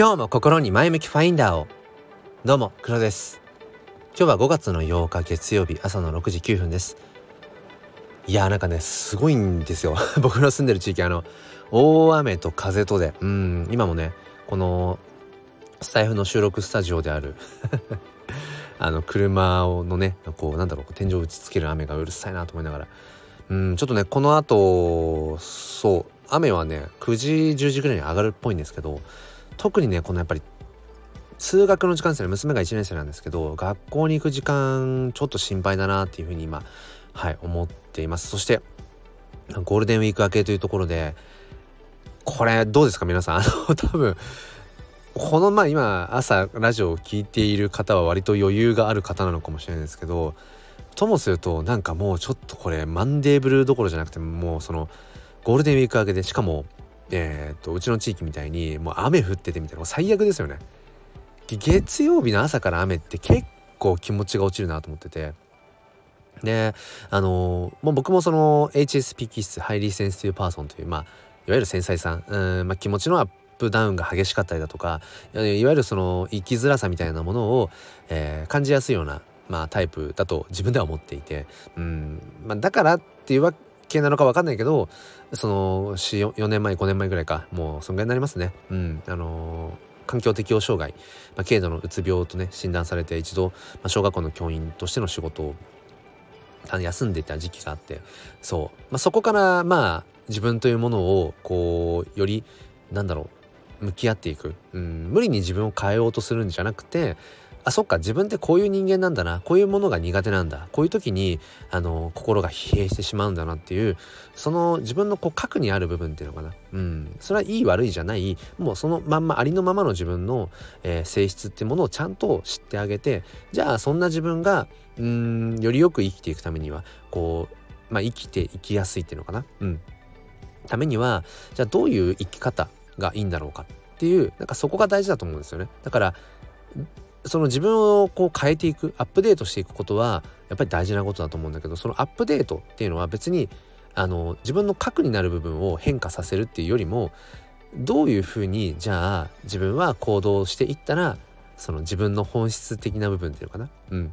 今日も心に前向きファインダーを。どうも黒です。今日は5月の8日月曜日朝の6時9分です。いやーなんかねすごいんですよ。僕の住んでる地域あの大雨と風とで。うん今もねこのスタイフの収録スタジオである あの車をのねこうなんだろう天井打ちつける雨がうるさいなと思いながら。うんちょっとねこの後そう雨はね9時10時ぐらいに上がるっぽいんですけど特にねこのやっぱり通学の時間ですね。娘が1年生なんですけど学校に行く時間ちょっと心配だなっていうふうに今はい思っています。そしてゴールデンウィーク明けというところでこれどうですか皆さん。あの 多分このまあ今朝ラジオを聴いている方は割と余裕がある方なのかもしれないですけどともするとなんかもうちょっとこれマンデーブルーどころじゃなくてもうそのゴールデンウィーク明けでしかもえー、っとうちの地域みたいにもう雨降っててみたいな最悪ですよね。月曜日の朝から雨って結構気持ちが落ちるなと思ってて。であのもう僕もその HSP 気質 Highly Sensitive Person というまあいわゆる繊細さんうん、まあ、気持ちのアップダウンが激しかったりだとかいわゆるその生きづらさみたいなものを、えー、感じやすいような、まあ、タイプだと自分では思っていてうん、まあ、だからっていうわけけなのか分かんないけどその4年前5年前ぐらいか。もうそんぐらいになりますね。うん。あのー環境適応障害、まあ、軽度のうつ病とね診断されて一度、まあ、小学校の教員としての仕事を休んでいた時期があって。そう、まあ、そこからまあ自分というものをこうよりなんだろう向き合っていく、うん、無理に自分を変えようとするんじゃなくてあそっか自分ってこういう人間なんだな。こういうものが苦手なんだ。こういう時にあの心が疲弊してしまうんだなっていうその自分のこう核にある部分っていうのかな。うん。それはいい悪いじゃない。もうそのまんまありのままの自分の、えー、性質っていうものをちゃんと知ってあげてじゃあそんな自分がうんよりよく生きていくためにはこうまあ生きていきやすいっていうのかな。うん。ためにはじゃあどういう生き方がいいんだろうかっていうなんかそこが大事だと思うんですよね。だからその自分をこう変えていくアップデートしていくことはやっぱり大事なことだと思うんだけどそのアップデートっていうのは別にあの自分の核になる部分を変化させるっていうよりもどういうふうにじゃあ自分は行動していったらその自分の本質的な部分っていうのかな？うん。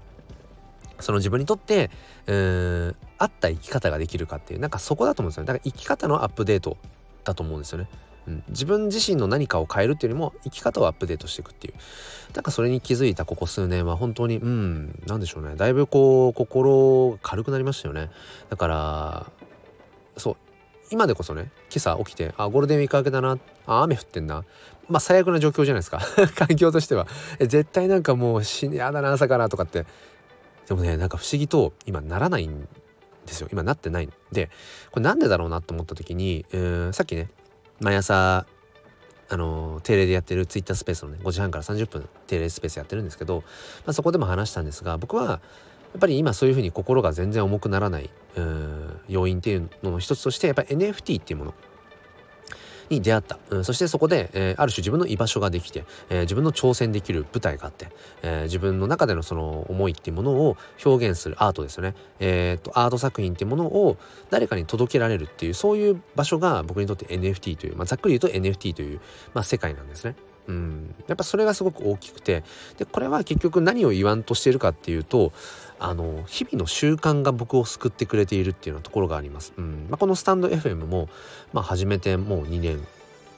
その自分にとってうん合った生き方ができるかっていうなんかそこだと思うんですよね。だから生き方のアップデートだと思うんですよね。うん、自分自身の何かを変えるっていうよりも生き方をアップデートしていくっていう。だかそれに気づいたここ数年は本当にうん何でしょうね。だいぶこう心軽くなりましたよね。だからそう。今でこそね今朝起きてあゴールデンウィーク明けだな。あ雨降ってんな。まあ最悪な状況じゃないですか。環境としては。絶対なんかもう死にやだな朝からとかって。でもねなんか不思議と今ならないんですよ。今なってない。んでこれなんでだろうなと思った時に、えー、さっきね毎朝あの定例でやってるツイッタースペースのね5時半から30分定例スペースやってるんですけど、まあ、そこでも話したんですが僕はやっぱり今そういうふうに心が全然重くならない要因っていうのの一つとしてやっぱり NFT っていうもの。に出会った、うん、そしてそこで、えー、ある種自分の居場所ができて、えー、自分の挑戦できる舞台があって、えー、自分の中でのその思いっていうものを表現するアートですよね、えー、とアート作品っていうものを誰かに届けられるっていうそういう場所が僕にとって NFT という、まあ、ざっくり言うと NFT という、まあ、世界なんですね。うん、やっぱそれがすごく大きくてでこれは結局何を言わんとしているかっていうとあの日々の習慣が僕を救ってくれているっていうようなところがあります。うんまあ、このスタンド FM も、まあ、始めてもう2年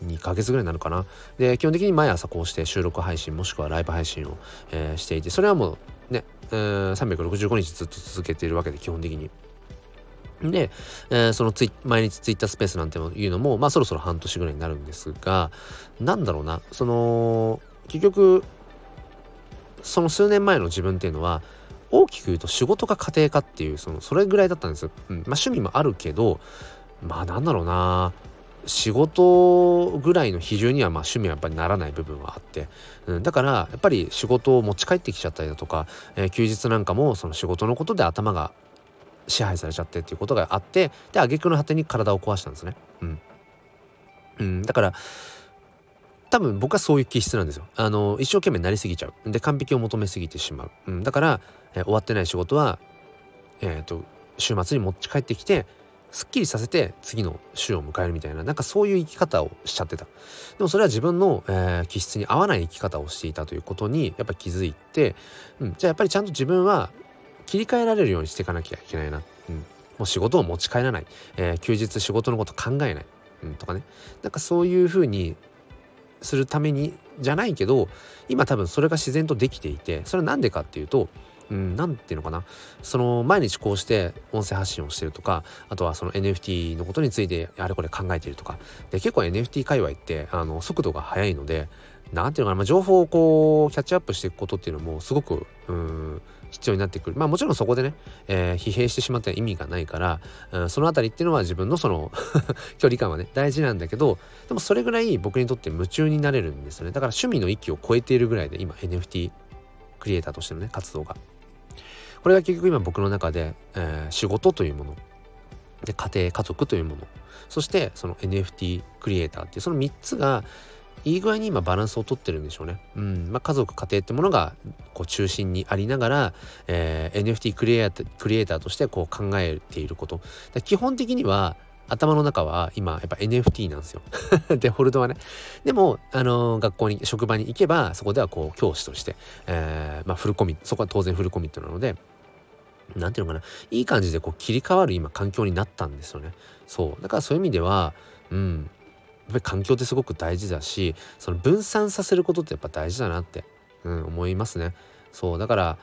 2ヶ月ぐらいになるかな。で基本的に毎朝こうして収録配信もしくはライブ配信を、えー、していてそれはもうね、えー、365日ずっと続けているわけで基本的に。で、えー、そのツイ毎日ツイッタースペースなんていうのも、まあそろそろ半年ぐらいになるんですが、なんだろうな、その、結局、その数年前の自分っていうのは、大きく言うと仕事か家庭かっていう、その、それぐらいだったんですよ。うん。まあ趣味もあるけど、まあなんだろうな、仕事ぐらいの比重にはまあ趣味はやっぱりならない部分はあって、うん、だからやっぱり仕事を持ち帰ってきちゃったりだとか、えー、休日なんかもその仕事のことで頭が支配されちゃってっていうことがあってで挙句の果てに体を壊したんですね。うん、うん、だから多分僕はそういう気質なんですよ。あの一生懸命なりすぎちゃう。で完璧を求めすぎてしまう。うん、だから、えー、終わってない仕事は、えーと、週末に持ち帰ってきてすっきりさせて次の週を迎えるみたいななんかそういう生き方をしちゃってたでもそれは自分の、えー、気質に合わない生き方をしていたということにやっぱ気づいて、うん、じゃあやっぱりちゃんと自分は切り替えられるようにしていかなきゃいけないな、うん、もう仕事を持ち帰らない、えー、休日仕事のこと考えない、うん、とかね。なんかそういうふうにするためにじゃないけど今多分それが自然とできていてそれは何でかっていうとうん、なんていうのかな。その毎日こうして音声発信をしてるとかあとはその NFT のことについてあれこれ考えているとか。で結構 NFT 界隈ってあの速度が速いのでなんていうのかな、まあ、情報をこうキャッチアップしていくことっていうのもすごくうん必要になってくる。まあもちろんそこでね、えー、疲弊してしまったら意味がないから、うん、そのあたりっていうのは自分のその 距離感はね大事なんだけどでもそれぐらい僕にとって夢中になれるんですよね。だから趣味の域を超えているぐらいで今 NFT クリエイターとしてのね活動が。これが結局今僕の中で、えー、仕事というもの。で家庭家族というもの。そしてその NFT クリエイターっていうその3つがいい具合に今バランスをとってるんでしょうね。うんまあ、家族家庭ってものがこう中心にありながら、えー、NFT クリエイタークリエイターとしてこう考えていること基本的には頭の中は今やっぱ NFT なんですよ。で、ホルドはね。でも、あのー、学校に、職場に行けば、そこではこう、教師として、えー、まあ、フルコミット、そこは当然フルコミットなので、なんていうのかな、いい感じでこう切り替わる今環境になったんですよね。そう。だからそういう意味では、うん、ぱり環境ってすごく大事だし、その分散させることってやっぱ大事だなって、うん、思いますね。そう。だから、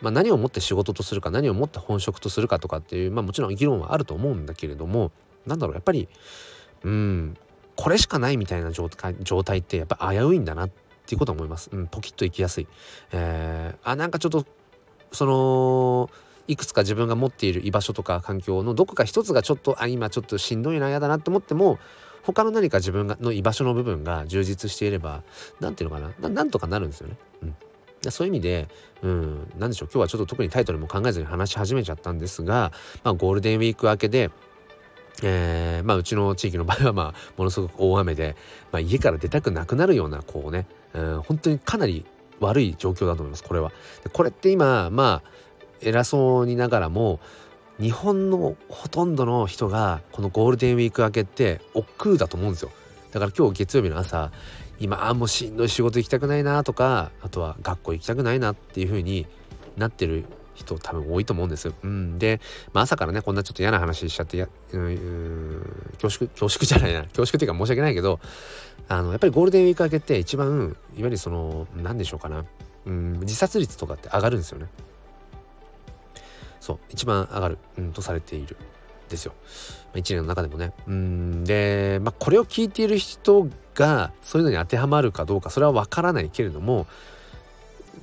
まあ、何をもって仕事とするか何をもって本職とするかとかっていう、まあ、もちろん議論はあると思うんだけれどもなんだろうやっぱりうんこれしかないみたいな状態状態ってやっぱ危ういんだなっていうことは思います。うん、ポキッといきやすい。えー、あなんかちょっとそのいくつか自分が持っている居場所とか環境のどこか一つがちょっとあ今ちょっとしんどいな嫌だなって思っても他の何か自分がの居場所の部分が充実していれば何ていうのかな？なんとかなるんですよね。うんそういう意味で、うん、何でしょう？今日はちょっと特にタイトルも考えずに話し始めちゃったんですが、まあ、ゴールデンウィーク明けでえー、まあうちの地域の場合はまあものすごく大雨で、まあ、家から出たくなくなるようなこうね、うん、本当にかなり悪い状況だと思いますこれは。これって今まあ偉そうにながらも日本のほとんどの人がこのゴールデンウィーク明けって億劫だと思うんですよ。だから今日月曜日の朝今あもうしんどい仕事行きたくないなとかあとは学校行きたくないなっていう風になってる人多分多いと思うんです。うん、で、まあ、朝からねこんなちょっと嫌な話しちゃってやうん恐縮恐縮じゃないな恐縮っていうか申し訳ないけどあのやっぱりゴールデンウィーク明けって一番いわゆるその何でしょうかなうん自殺率とかって上がるんですよね。そう一番上がる、うん、とされているですよ。ま1年の中でもね。うんで、まあ、これを聞いている人がそういうのに当てはまるかどうかそれは分からないけれども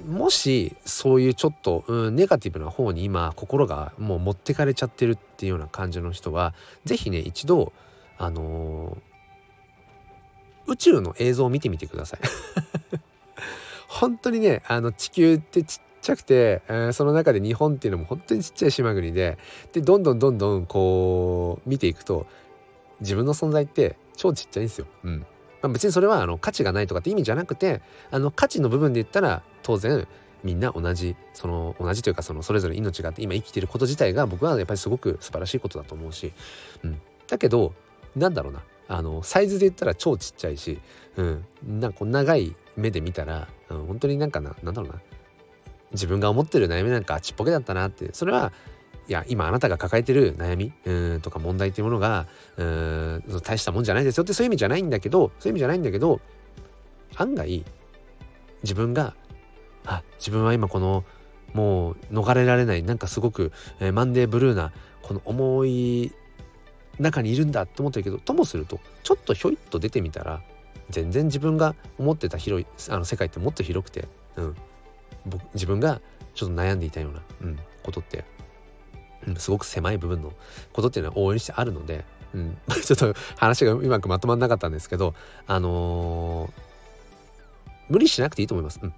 もしそういうちょっと、うん、ネガティブな方に今心がもう持ってかれちゃってるっていうような感じの人は是非ね一度あのー、宇宙の映像を見てみてください 本当にねあの地球ってちっちゃくて、えー、その中で日本っていうのも本当にちっちゃい島国ででどんどんどんどんこう見ていくと自分の存在って超ちっちゃいんですよ。うん。まあ、別にそれはあの価値がないとかって意味じゃなくてあの価値の部分で言ったら当然みんな同じその同じというかそのそれぞれ命があって今生きてること自体が僕はやっぱりすごく素晴らしいことだと思うし、うん、だけどなんだろうな。あのサイズで言ったら超ちっちゃいし、うん、なんかこう長い目で見たら、うん、本当になんかななんだろうな。自分が思ってる悩みなんかちっぽけだったなって。それはいや今あなたが抱えてる悩みうんとか問題っていうものがうん大したもんじゃないですよってそういう意味じゃないんだけどそういう意味じゃないんだけど案外自分があ自分は今このもう逃れられないなんかすごく、えー、マンデーブルーなこの重い中にいるんだって思ってるけどともするとちょっとひょいっと出てみたら全然自分が思ってた広いあの世界ってもっと広くて、うん、僕自分がちょっと悩んでいたような、うん、ことってうん、すごく狭い部分のことっていうのは応援してあるので、うん、ちょっと話がうまくまとまんなかったんですけど、あのー、無理しなくていいと思います。うん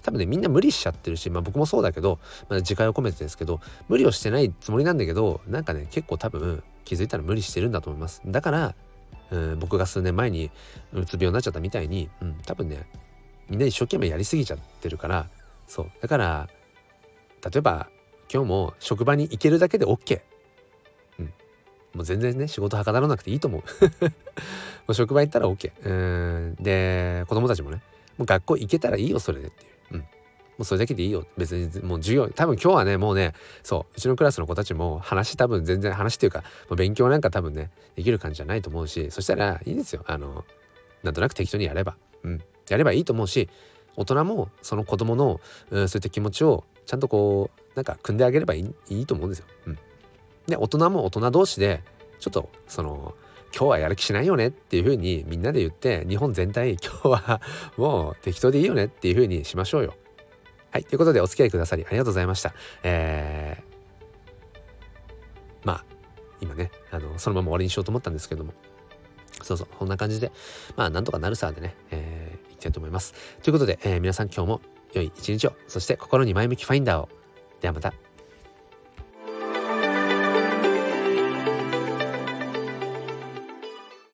多分ねみんな無理しちゃってるし、まあ、僕もそうだけど、まあ、自戒を込めてですけど無理をしてないつもりなんだけどなんかね結構多分気づいたら無理してるんだと思いますだから、うん、僕が数年前にうつ病になっちゃったみたいに、うん、多分ねみんな一生懸命やりすぎちゃってるからそう。だから例えば今日も職場に行けるだけで OK、うん、もう全然ね仕事はかならなくていいと思う。もう職場行ったら OK うん。で子供たちもねもう学校行けたらいいよそれでっていう。うん。もうそれだけでいいよ。別にもう授業多分今日はねもうねそう。うちのクラスの子たちも話多分全然話っていうかもう勉強なんか多分ねできる感じじゃないと思うしそしたらいいんですよ。あのなんとなく適当にやれば。うん。やればいいと思うし大人もその子供の、うん、そういった気持ちをちゃんとこうなんか組んであげればいいいいと思うんですよ。うん、で大人も大人同士でちょっとその今日はやる気しないよねっていう風にみんなで言って日本全体今日はもう適当でいいよねっていう風にしましょうよ。はいということでお付き合いくださりありがとうございました。えー、まあ今ねあのそのまま終わりにしようと思ったんですけどもそうそうこんな感じでまあなんとかなるさでね、えー、きたいと思います。ということで、えー、皆さん今日も良い一日をそして心に前向きファインダーをではまた。